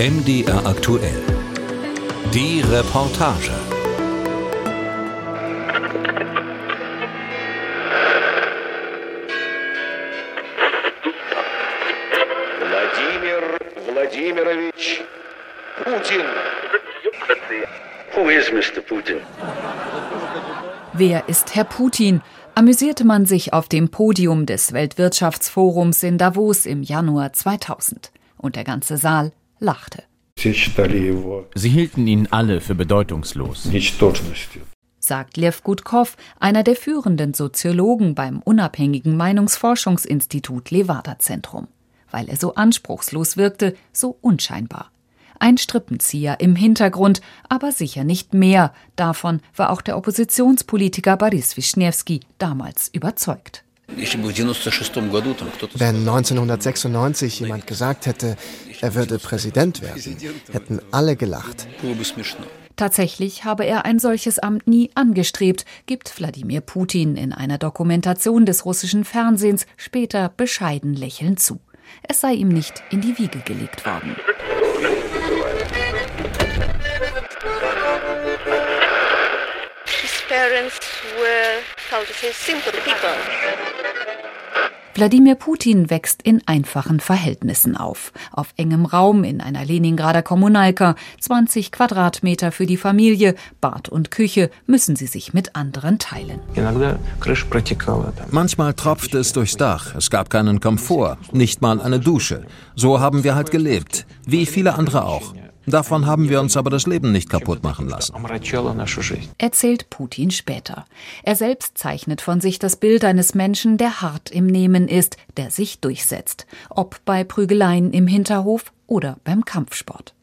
MDR aktuell. Die Reportage. Wladimir Wladimirovich Putin. Who is Mr. Putin? Wer ist Herr Putin? amüsierte man sich auf dem Podium des Weltwirtschaftsforums in Davos im Januar 2000. Und der ganze Saal lachte. Sie hielten ihn alle für bedeutungslos. Sagt Lev Gutkov, einer der führenden Soziologen beim unabhängigen Meinungsforschungsinstitut Levada Zentrum. Weil er so anspruchslos wirkte, so unscheinbar. Ein Strippenzieher im Hintergrund, aber sicher nicht mehr. Davon war auch der Oppositionspolitiker Boris Wischniewski damals überzeugt. Wenn 1996 jemand gesagt hätte, er würde Präsident werden, hätten alle gelacht. Tatsächlich habe er ein solches Amt nie angestrebt, gibt Wladimir Putin in einer Dokumentation des russischen Fernsehens später bescheiden lächelnd zu. Es sei ihm nicht in die Wiege gelegt worden. Parents were, how to say, simple people. Wladimir Putin wächst in einfachen Verhältnissen auf. Auf engem Raum in einer Leningrader Kommunalka, 20 Quadratmeter für die Familie, Bad und Küche müssen sie sich mit anderen teilen. Manchmal tropfte es durchs Dach, es gab keinen Komfort, nicht mal eine Dusche. So haben wir halt gelebt, wie viele andere auch. Davon haben wir uns aber das Leben nicht kaputt machen lassen. Erzählt Putin später. Er selbst zeichnet von sich das Bild eines Menschen, der hart im Nehmen ist, der sich durchsetzt. Ob bei Prügeleien im Hinterhof oder beim Kampfsport.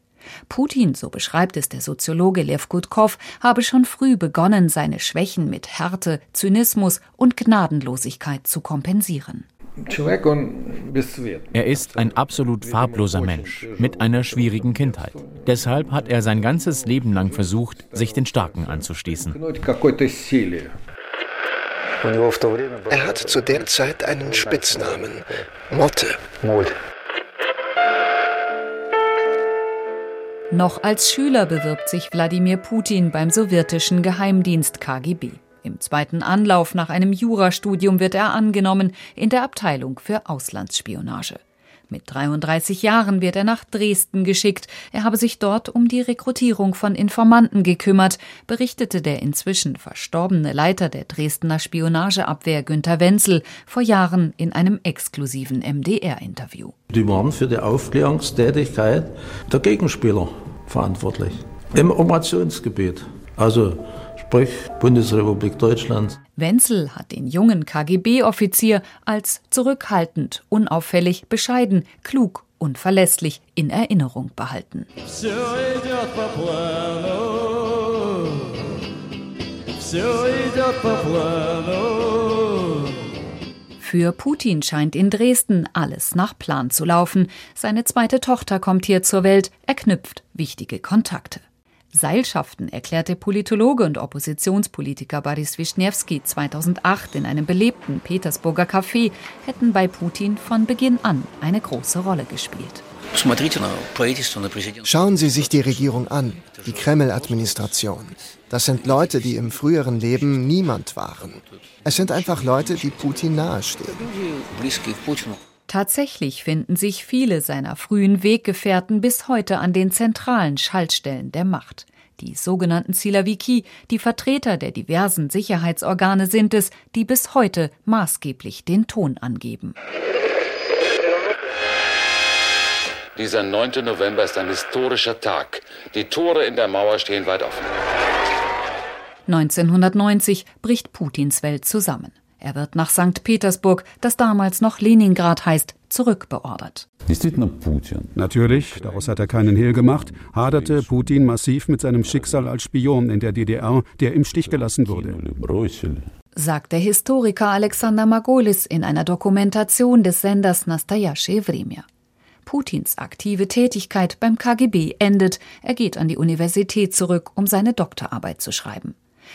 Putin, so beschreibt es der Soziologe Lev Gutkov, habe schon früh begonnen, seine Schwächen mit Härte, Zynismus und Gnadenlosigkeit zu kompensieren. Er ist ein absolut farbloser Mensch mit einer schwierigen Kindheit. Deshalb hat er sein ganzes Leben lang versucht, sich den Starken anzuschließen. Er hat zu der Zeit einen Spitznamen, Motte. Noch als Schüler bewirbt sich Wladimir Putin beim sowjetischen Geheimdienst KGB. Im zweiten Anlauf nach einem Jurastudium wird er angenommen in der Abteilung für Auslandsspionage. Mit 33 Jahren wird er nach Dresden geschickt. Er habe sich dort um die Rekrutierung von Informanten gekümmert, berichtete der inzwischen verstorbene Leiter der Dresdner Spionageabwehr Günter Wenzel vor Jahren in einem exklusiven MDR-Interview. Die waren für die Aufklärungstätigkeit der Gegenspieler verantwortlich im Operationsgebiet. Also sprich Bundesrepublik Deutschland. Wenzel hat den jungen KGB-Offizier als zurückhaltend, unauffällig, bescheiden, klug und verlässlich in Erinnerung behalten. Für Putin scheint in Dresden alles nach Plan zu laufen. Seine zweite Tochter kommt hier zur Welt, er knüpft wichtige Kontakte. Seilschaften, erklärte Politologe und Oppositionspolitiker Boris Wischniewski 2008 in einem belebten Petersburger Café, hätten bei Putin von Beginn an eine große Rolle gespielt. Schauen Sie sich die Regierung an, die Kreml-Administration. Das sind Leute, die im früheren Leben niemand waren. Es sind einfach Leute, die Putin nahestehen. Tatsächlich finden sich viele seiner frühen Weggefährten bis heute an den zentralen Schaltstellen der Macht. Die sogenannten Silaviki, die Vertreter der diversen Sicherheitsorgane sind es, die bis heute maßgeblich den Ton angeben. Dieser 9. November ist ein historischer Tag. Die Tore in der Mauer stehen weit offen. 1990 bricht Putins Welt zusammen. Er wird nach St. Petersburg, das damals noch Leningrad heißt, zurückbeordert. Natürlich, daraus hat er keinen Hehl gemacht, haderte Putin massiv mit seinem Schicksal als Spion in der DDR, der im Stich gelassen wurde. Sagt der Historiker Alexander Margolis in einer Dokumentation des Senders Nastayache Vremia. Putins aktive Tätigkeit beim KGB endet. Er geht an die Universität zurück, um seine Doktorarbeit zu schreiben.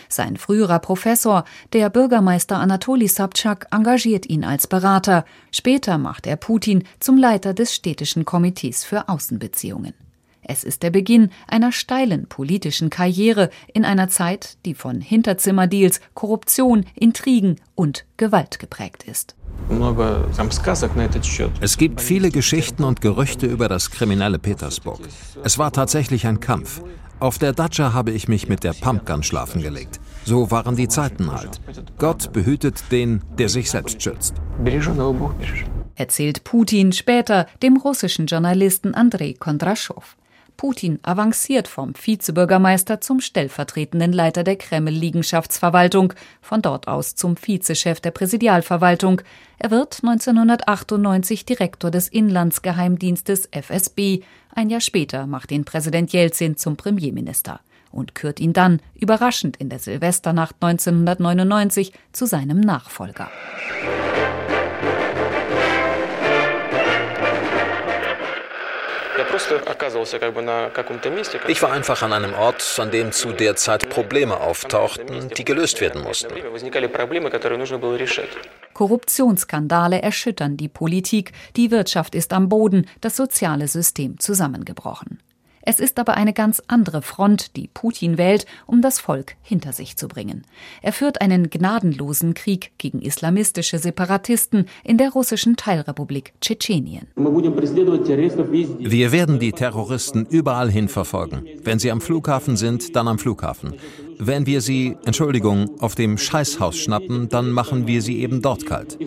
Sein früherer Professor, der Bürgermeister Anatoli Sabchak, engagiert ihn als Berater. Später macht er Putin zum Leiter des städtischen Komitees für Außenbeziehungen. Es ist der Beginn einer steilen politischen Karriere in einer Zeit, die von Hinterzimmerdeals, Korruption, Intrigen und Gewalt geprägt ist. Es gibt viele Geschichten und Gerüchte über das kriminelle Petersburg. Es war tatsächlich ein Kampf. Auf der Datscha habe ich mich mit der Pumpgun schlafen gelegt. So waren die Zeiten halt. Gott behütet den, der sich selbst schützt. Erzählt Putin später dem russischen Journalisten Andrei Kondraschow. Putin avanciert vom Vizebürgermeister zum stellvertretenden Leiter der Kreml-Liegenschaftsverwaltung, von dort aus zum Vizechef der Präsidialverwaltung. Er wird 1998 Direktor des Inlandsgeheimdienstes FSB. Ein Jahr später macht ihn Präsident Jelzin zum Premierminister und kürt ihn dann, überraschend in der Silvesternacht 1999, zu seinem Nachfolger. Ich war einfach an einem Ort, an dem zu der Zeit Probleme auftauchten, die gelöst werden mussten. Korruptionsskandale erschüttern die Politik, die Wirtschaft ist am Boden, das soziale System zusammengebrochen. Es ist aber eine ganz andere Front, die Putin wählt, um das Volk hinter sich zu bringen. Er führt einen gnadenlosen Krieg gegen islamistische Separatisten in der russischen Teilrepublik Tschetschenien. Wir werden die Terroristen überall hin verfolgen. Wenn sie am Flughafen sind, dann am Flughafen. Wenn wir sie, Entschuldigung, auf dem Scheißhaus schnappen, dann machen wir sie eben dort kalt.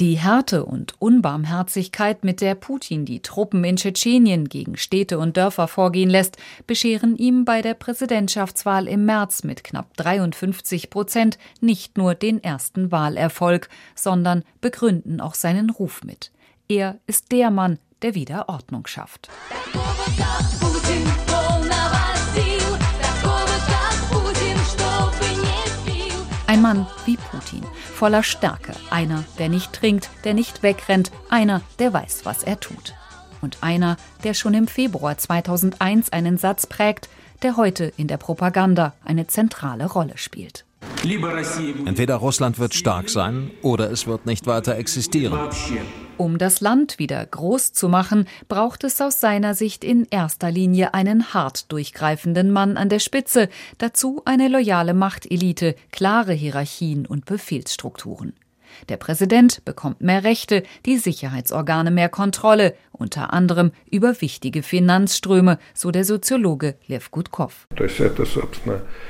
Die Härte und Unbarmherzigkeit, mit der Putin die Truppen in Tschetschenien gegen Städte und Dörfer vorgehen lässt, bescheren ihm bei der Präsidentschaftswahl im März mit knapp 53 Prozent nicht nur den ersten Wahlerfolg, sondern begründen auch seinen Ruf mit. Er ist der Mann, der wieder Ordnung schafft. Mann wie Putin, voller Stärke, einer, der nicht trinkt, der nicht wegrennt, einer, der weiß, was er tut. Und einer, der schon im Februar 2001 einen Satz prägt, der heute in der Propaganda eine zentrale Rolle spielt. Entweder Russland wird stark sein oder es wird nicht weiter existieren. Um das Land wieder groß zu machen, braucht es aus seiner Sicht in erster Linie einen hart durchgreifenden Mann an der Spitze, dazu eine loyale Machtelite, klare Hierarchien und Befehlsstrukturen. Der Präsident bekommt mehr Rechte, die Sicherheitsorgane mehr Kontrolle, unter anderem über wichtige Finanzströme, so der Soziologe Lev Gutkov.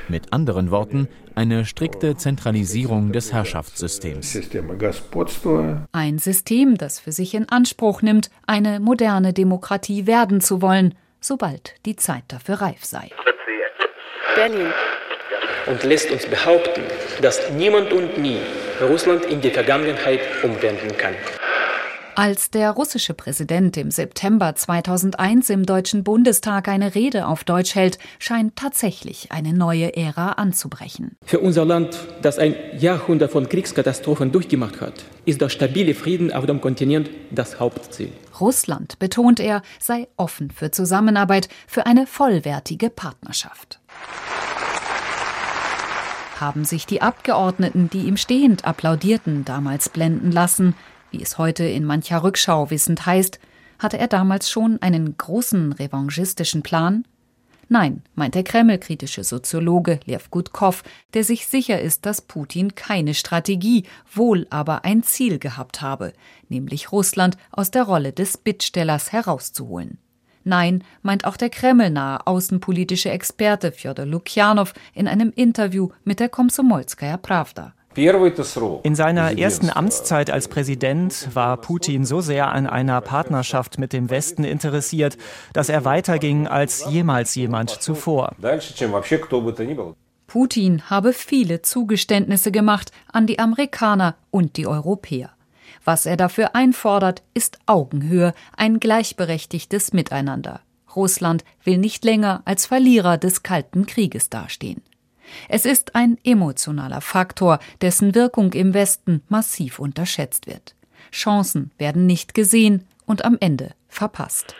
Mit anderen Worten, eine strikte Zentralisierung des Herrschaftssystems. Ein System, das für sich in Anspruch nimmt, eine moderne Demokratie werden zu wollen, sobald die Zeit dafür reif sei. Berlin. Und lässt uns behaupten, dass niemand und nie Russland in die Vergangenheit umwenden kann. Als der russische Präsident im September 2001 im Deutschen Bundestag eine Rede auf Deutsch hält, scheint tatsächlich eine neue Ära anzubrechen. Für unser Land, das ein Jahrhundert von Kriegskatastrophen durchgemacht hat, ist der stabile Frieden auf dem Kontinent das Hauptziel. Russland, betont er, sei offen für Zusammenarbeit, für eine vollwertige Partnerschaft haben sich die Abgeordneten, die ihm stehend applaudierten, damals blenden lassen, wie es heute in mancher Rückschau wissend heißt, hatte er damals schon einen großen revanchistischen Plan? Nein, meint der Kreml-kritische Soziologe Lev Gutkov, der sich sicher ist, dass Putin keine Strategie, wohl aber ein Ziel gehabt habe, nämlich Russland aus der Rolle des Bittstellers herauszuholen. Nein, meint auch der kremlnahe außenpolitische Experte Fjodor Lukjanow in einem Interview mit der Komsomolskaja Pravda. In seiner ersten Amtszeit als Präsident war Putin so sehr an einer Partnerschaft mit dem Westen interessiert, dass er weiterging als jemals jemand zuvor. Putin habe viele Zugeständnisse gemacht an die Amerikaner und die Europäer. Was er dafür einfordert, ist Augenhöhe, ein gleichberechtigtes Miteinander. Russland will nicht länger als Verlierer des Kalten Krieges dastehen. Es ist ein emotionaler Faktor, dessen Wirkung im Westen massiv unterschätzt wird. Chancen werden nicht gesehen und am Ende verpasst.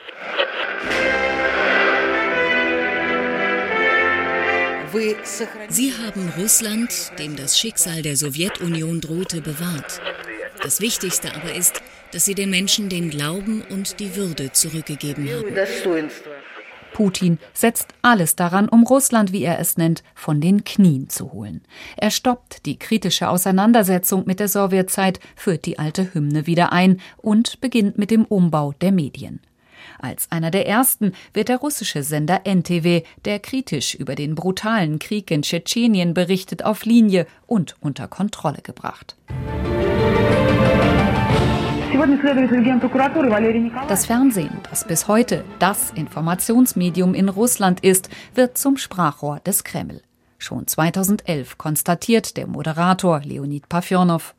Sie haben Russland, dem das Schicksal der Sowjetunion drohte, bewahrt. Das Wichtigste aber ist, dass sie den Menschen den Glauben und die Würde zurückgegeben haben. Putin setzt alles daran, um Russland, wie er es nennt, von den Knien zu holen. Er stoppt die kritische Auseinandersetzung mit der Sowjetzeit, führt die alte Hymne wieder ein und beginnt mit dem Umbau der Medien. Als einer der ersten wird der russische Sender NTW, der kritisch über den brutalen Krieg in Tschetschenien berichtet, auf Linie und unter Kontrolle gebracht. Das Fernsehen, das bis heute das Informationsmedium in Russland ist, wird zum Sprachrohr des Kreml. Schon 2011 konstatiert der Moderator Leonid Pafjonow.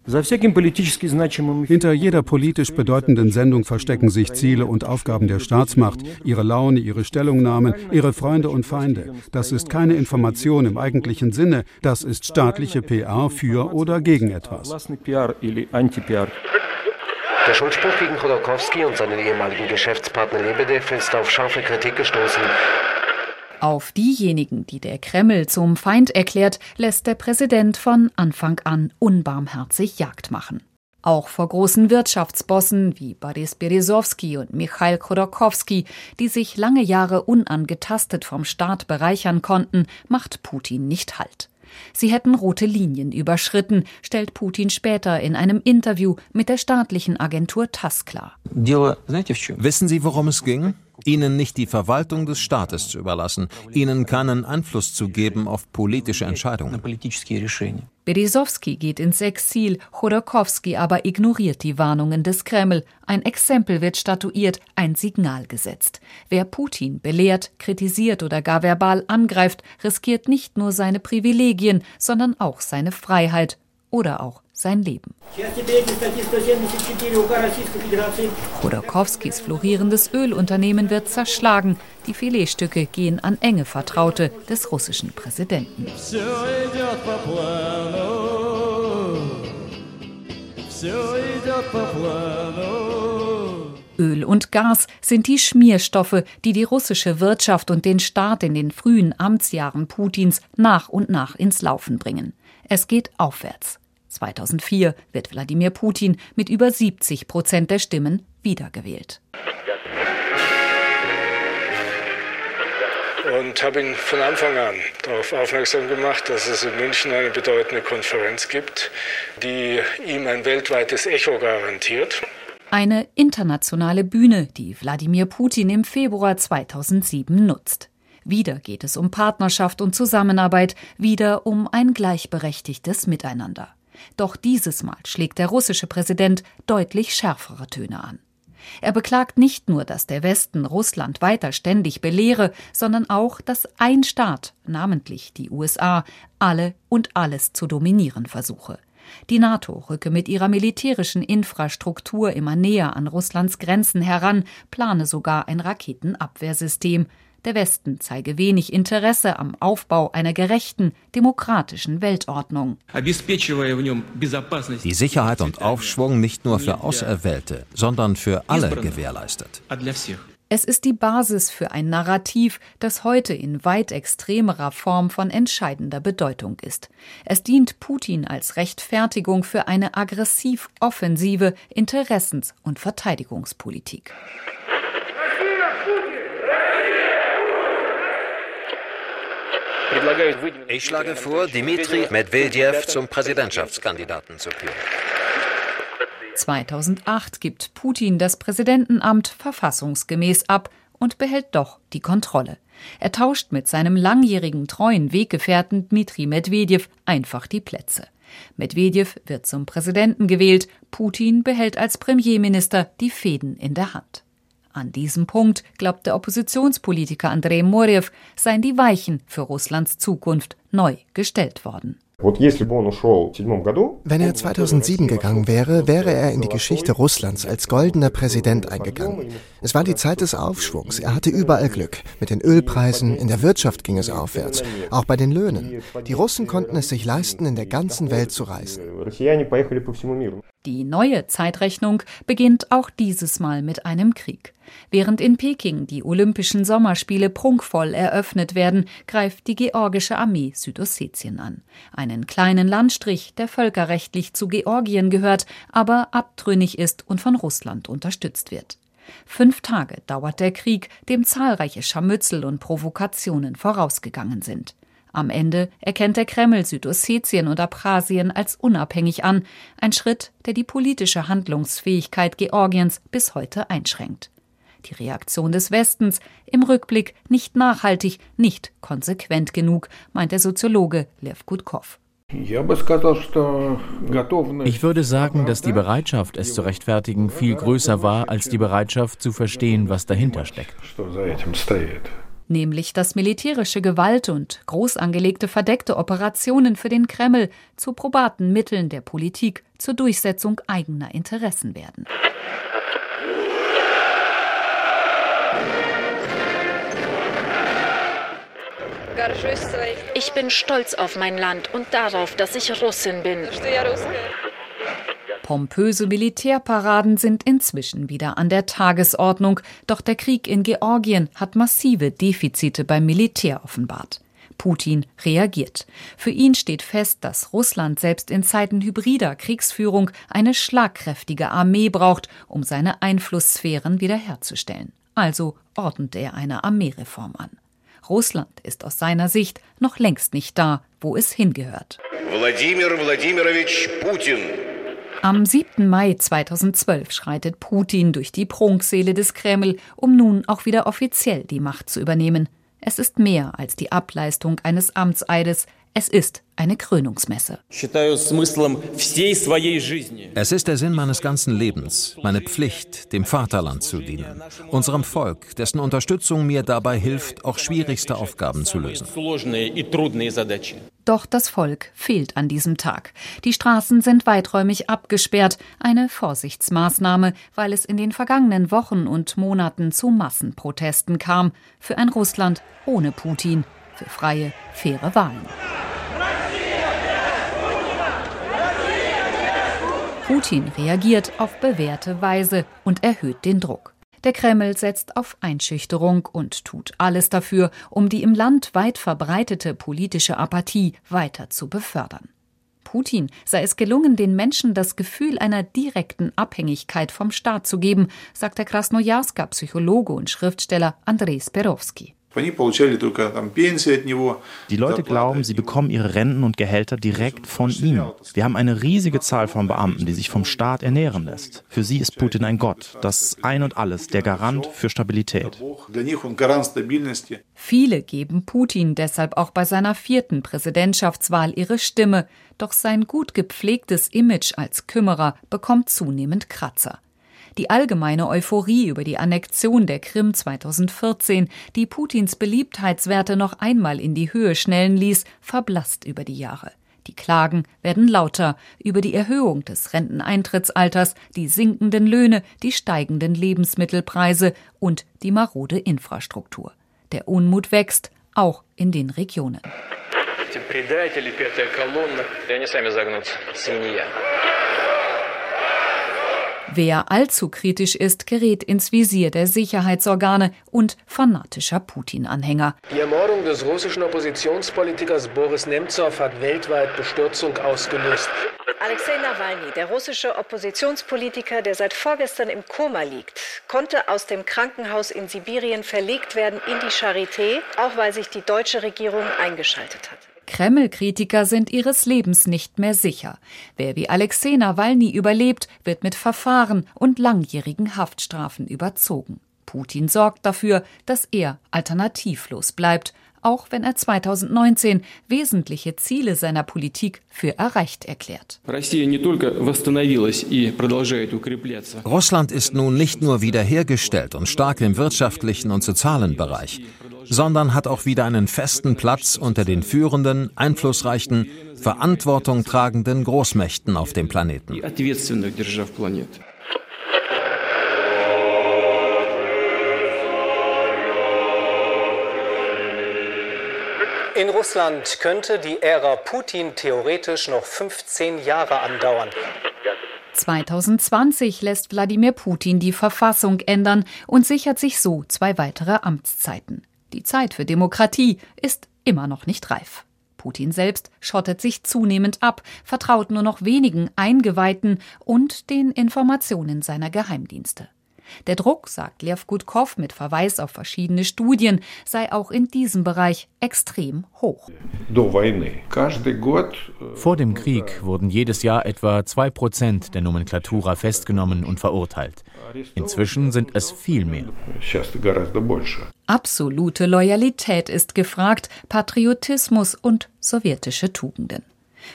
Hinter jeder politisch bedeutenden Sendung verstecken sich Ziele und Aufgaben der Staatsmacht, ihre Laune, ihre Stellungnahmen, ihre Freunde und Feinde. Das ist keine Information im eigentlichen Sinne, das ist staatliche PR für oder gegen etwas. Der Schuldspruch gegen Chodorkowski und seinen ehemaligen Geschäftspartner Lebedev ist auf scharfe Kritik gestoßen. Auf diejenigen, die der Kreml zum Feind erklärt, lässt der Präsident von Anfang an unbarmherzig Jagd machen. Auch vor großen Wirtschaftsbossen wie Boris Berezowski und Michail Khodorkovsky, die sich lange Jahre unangetastet vom Staat bereichern konnten, macht Putin nicht Halt. Sie hätten rote Linien überschritten, stellt Putin später in einem Interview mit der staatlichen Agentur TASS klar. Wissen Sie, worum es ging? Ihnen nicht die Verwaltung des Staates zu überlassen, ihnen keinen Einfluss zu geben auf politische Entscheidungen. Berezowski geht ins Exil, Chodorkowski aber ignoriert die Warnungen des Kreml. Ein Exempel wird statuiert, ein Signal gesetzt. Wer Putin belehrt, kritisiert oder gar verbal angreift, riskiert nicht nur seine Privilegien, sondern auch seine Freiheit oder auch sein Leben. Chodorkowskis florierendes Ölunternehmen wird zerschlagen. Die Filetstücke gehen an enge Vertraute des russischen Präsidenten. Öl und Gas sind die Schmierstoffe, die die russische Wirtschaft und den Staat in den frühen Amtsjahren Putins nach und nach ins Laufen bringen. Es geht aufwärts. 2004 wird Wladimir Putin mit über 70 Prozent der Stimmen wiedergewählt. Und habe ihn von Anfang an darauf aufmerksam gemacht, dass es in München eine bedeutende Konferenz gibt, die ihm ein weltweites Echo garantiert. Eine internationale Bühne, die Wladimir Putin im Februar 2007 nutzt. Wieder geht es um Partnerschaft und Zusammenarbeit, wieder um ein gleichberechtigtes Miteinander. Doch dieses Mal schlägt der russische Präsident deutlich schärfere Töne an. Er beklagt nicht nur, dass der Westen Russland weiter ständig belehre, sondern auch, dass ein Staat, namentlich die USA, alle und alles zu dominieren versuche. Die NATO rücke mit ihrer militärischen Infrastruktur immer näher an Russlands Grenzen heran, plane sogar ein Raketenabwehrsystem, der Westen zeige wenig Interesse am Aufbau einer gerechten, demokratischen Weltordnung. Die Sicherheit und Aufschwung nicht nur für Auserwählte, sondern für alle gewährleistet. Es ist die Basis für ein Narrativ, das heute in weit extremerer Form von entscheidender Bedeutung ist. Es dient Putin als Rechtfertigung für eine aggressiv offensive Interessens- und Verteidigungspolitik. Ich schlage vor, Dmitri Medvedev zum Präsidentschaftskandidaten zu küren. 2008 gibt Putin das Präsidentenamt verfassungsgemäß ab und behält doch die Kontrolle. Er tauscht mit seinem langjährigen treuen Weggefährten Dmitri Medvedev einfach die Plätze. Medvedev wird zum Präsidenten gewählt, Putin behält als Premierminister die Fäden in der Hand. An diesem Punkt, glaubt der Oppositionspolitiker Andrei Morjew, seien die Weichen für Russlands Zukunft neu gestellt worden. Wenn er 2007 gegangen wäre, wäre er in die Geschichte Russlands als goldener Präsident eingegangen. Es war die Zeit des Aufschwungs. Er hatte überall Glück. Mit den Ölpreisen, in der Wirtschaft ging es aufwärts. Auch bei den Löhnen. Die Russen konnten es sich leisten, in der ganzen Welt zu reisen. Die neue Zeitrechnung beginnt auch dieses Mal mit einem Krieg. Während in Peking die Olympischen Sommerspiele prunkvoll eröffnet werden, greift die georgische Armee Südossetien an. Einen kleinen Landstrich, der völkerrechtlich zu Georgien gehört, aber abtrünnig ist und von Russland unterstützt wird. Fünf Tage dauert der Krieg, dem zahlreiche Scharmützel und Provokationen vorausgegangen sind. Am Ende erkennt der Kreml Südossetien und Abchasien als unabhängig an, ein Schritt, der die politische Handlungsfähigkeit Georgiens bis heute einschränkt. Die Reaktion des Westens im Rückblick nicht nachhaltig, nicht konsequent genug, meint der Soziologe Lev Gutkov. Ich würde sagen, dass die Bereitschaft, es zu rechtfertigen, viel größer war als die Bereitschaft zu verstehen, was dahinter steckt nämlich dass militärische Gewalt und groß angelegte verdeckte Operationen für den Kreml zu probaten Mitteln der Politik zur Durchsetzung eigener Interessen werden. Ich bin stolz auf mein Land und darauf, dass ich Russin bin. Pompöse Militärparaden sind inzwischen wieder an der Tagesordnung, doch der Krieg in Georgien hat massive Defizite beim Militär offenbart. Putin reagiert. Für ihn steht fest, dass Russland selbst in Zeiten hybrider Kriegsführung eine schlagkräftige Armee braucht, um seine Einflusssphären wiederherzustellen. Also ordnet er eine Armeereform an. Russland ist aus seiner Sicht noch längst nicht da, wo es hingehört. Wladimir Wladimirovich Putin am 7. Mai 2012 schreitet Putin durch die Prunkseele des Kreml, um nun auch wieder offiziell die Macht zu übernehmen. Es ist mehr als die Ableistung eines Amtseides, es ist eine Krönungsmesse. Es ist der Sinn meines ganzen Lebens, meine Pflicht, dem Vaterland zu dienen, unserem Volk, dessen Unterstützung mir dabei hilft, auch schwierigste Aufgaben zu lösen. Doch das Volk fehlt an diesem Tag. Die Straßen sind weiträumig abgesperrt, eine Vorsichtsmaßnahme, weil es in den vergangenen Wochen und Monaten zu Massenprotesten kam, für ein Russland ohne Putin, für freie, faire Wahlen. Putin reagiert auf bewährte Weise und erhöht den Druck. Der Kreml setzt auf Einschüchterung und tut alles dafür, um die im Land weit verbreitete politische Apathie weiter zu befördern. Putin sei es gelungen, den Menschen das Gefühl einer direkten Abhängigkeit vom Staat zu geben, sagt der Krasnojarsker Psychologe und Schriftsteller Andrei Sperowski. Die Leute glauben, sie bekommen ihre Renten und Gehälter direkt von ihm. Wir haben eine riesige Zahl von Beamten, die sich vom Staat ernähren lässt. Für sie ist Putin ein Gott, das Ein und Alles, der Garant für Stabilität. Viele geben Putin deshalb auch bei seiner vierten Präsidentschaftswahl ihre Stimme, doch sein gut gepflegtes Image als Kümmerer bekommt zunehmend Kratzer die allgemeine Euphorie über die Annexion der Krim 2014, die Putins Beliebtheitswerte noch einmal in die Höhe schnellen ließ, verblasst über die Jahre. Die Klagen werden lauter über die Erhöhung des Renteneintrittsalters, die sinkenden Löhne, die steigenden Lebensmittelpreise und die marode Infrastruktur. Der Unmut wächst, auch in den Regionen. Die Wer allzu kritisch ist, gerät ins Visier der Sicherheitsorgane und fanatischer Putin-Anhänger. Die Ermordung des russischen Oppositionspolitikers Boris Nemtsov hat weltweit Bestürzung ausgelöst. Alexei Nawalny, der russische Oppositionspolitiker, der seit vorgestern im Koma liegt, konnte aus dem Krankenhaus in Sibirien verlegt werden in die Charité, auch weil sich die deutsche Regierung eingeschaltet hat. Kreml-Kritiker sind ihres Lebens nicht mehr sicher. Wer wie Alexei Nawalny überlebt, wird mit Verfahren und langjährigen Haftstrafen überzogen. Putin sorgt dafür, dass er alternativlos bleibt, auch wenn er 2019 wesentliche Ziele seiner Politik für erreicht erklärt. Russland ist nun nicht nur wiederhergestellt und stark im wirtschaftlichen und sozialen Bereich sondern hat auch wieder einen festen Platz unter den führenden, einflussreichen, Verantwortung tragenden Großmächten auf dem Planeten. In Russland könnte die Ära Putin theoretisch noch 15 Jahre andauern. 2020 lässt Wladimir Putin die Verfassung ändern und sichert sich so zwei weitere Amtszeiten. Die Zeit für Demokratie ist immer noch nicht reif. Putin selbst schottet sich zunehmend ab, vertraut nur noch wenigen Eingeweihten und den Informationen seiner Geheimdienste. Der Druck, sagt Lev Gudkov mit Verweis auf verschiedene Studien, sei auch in diesem Bereich extrem hoch. Vor dem Krieg wurden jedes Jahr etwa zwei Prozent der Nomenklatura festgenommen und verurteilt. Inzwischen sind es viel mehr. Absolute Loyalität ist gefragt, Patriotismus und sowjetische Tugenden.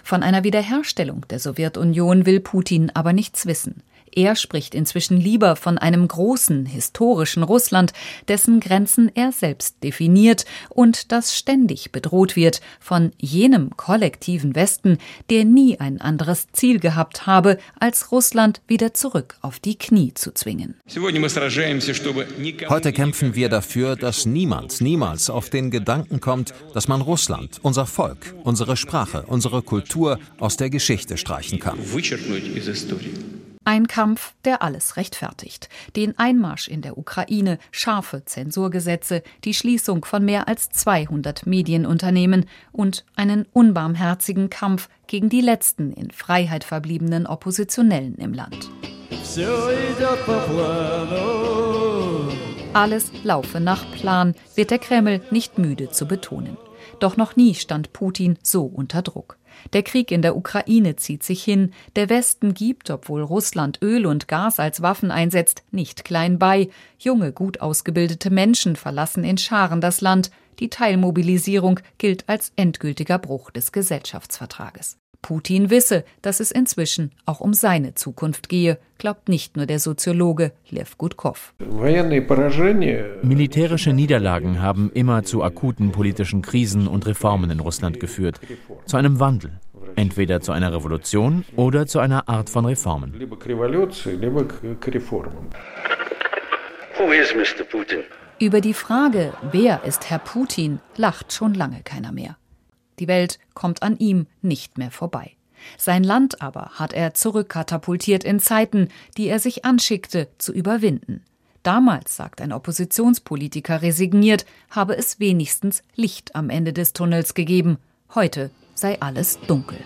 Von einer Wiederherstellung der Sowjetunion will Putin aber nichts wissen. Er spricht inzwischen lieber von einem großen, historischen Russland, dessen Grenzen er selbst definiert und das ständig bedroht wird von jenem kollektiven Westen, der nie ein anderes Ziel gehabt habe, als Russland wieder zurück auf die Knie zu zwingen. Heute kämpfen wir dafür, dass niemand, niemals auf den Gedanken kommt, dass man Russland, unser Volk, unsere Sprache, unsere Kultur aus der Geschichte streichen kann. Ein Kampf, der alles rechtfertigt. Den Einmarsch in der Ukraine, scharfe Zensurgesetze, die Schließung von mehr als 200 Medienunternehmen und einen unbarmherzigen Kampf gegen die letzten in Freiheit verbliebenen Oppositionellen im Land. Alles laufe nach Plan, wird der Kreml nicht müde zu betonen. Doch noch nie stand Putin so unter Druck. Der Krieg in der Ukraine zieht sich hin. Der Westen gibt, obwohl Russland Öl und Gas als Waffen einsetzt, nicht klein bei. Junge, gut ausgebildete Menschen verlassen in Scharen das Land. Die Teilmobilisierung gilt als endgültiger Bruch des Gesellschaftsvertrages. Putin wisse, dass es inzwischen auch um seine Zukunft gehe, glaubt nicht nur der Soziologe Lev Gudkov. Militärische Niederlagen haben immer zu akuten politischen Krisen und Reformen in Russland geführt, zu einem Wandel, entweder zu einer Revolution oder zu einer Art von Reformen. Über die Frage, wer ist Herr Putin, lacht schon lange keiner mehr. Die Welt kommt an ihm nicht mehr vorbei. Sein Land aber hat er zurückkatapultiert in Zeiten, die er sich anschickte zu überwinden. Damals, sagt ein Oppositionspolitiker resigniert, habe es wenigstens Licht am Ende des Tunnels gegeben. Heute sei alles dunkel.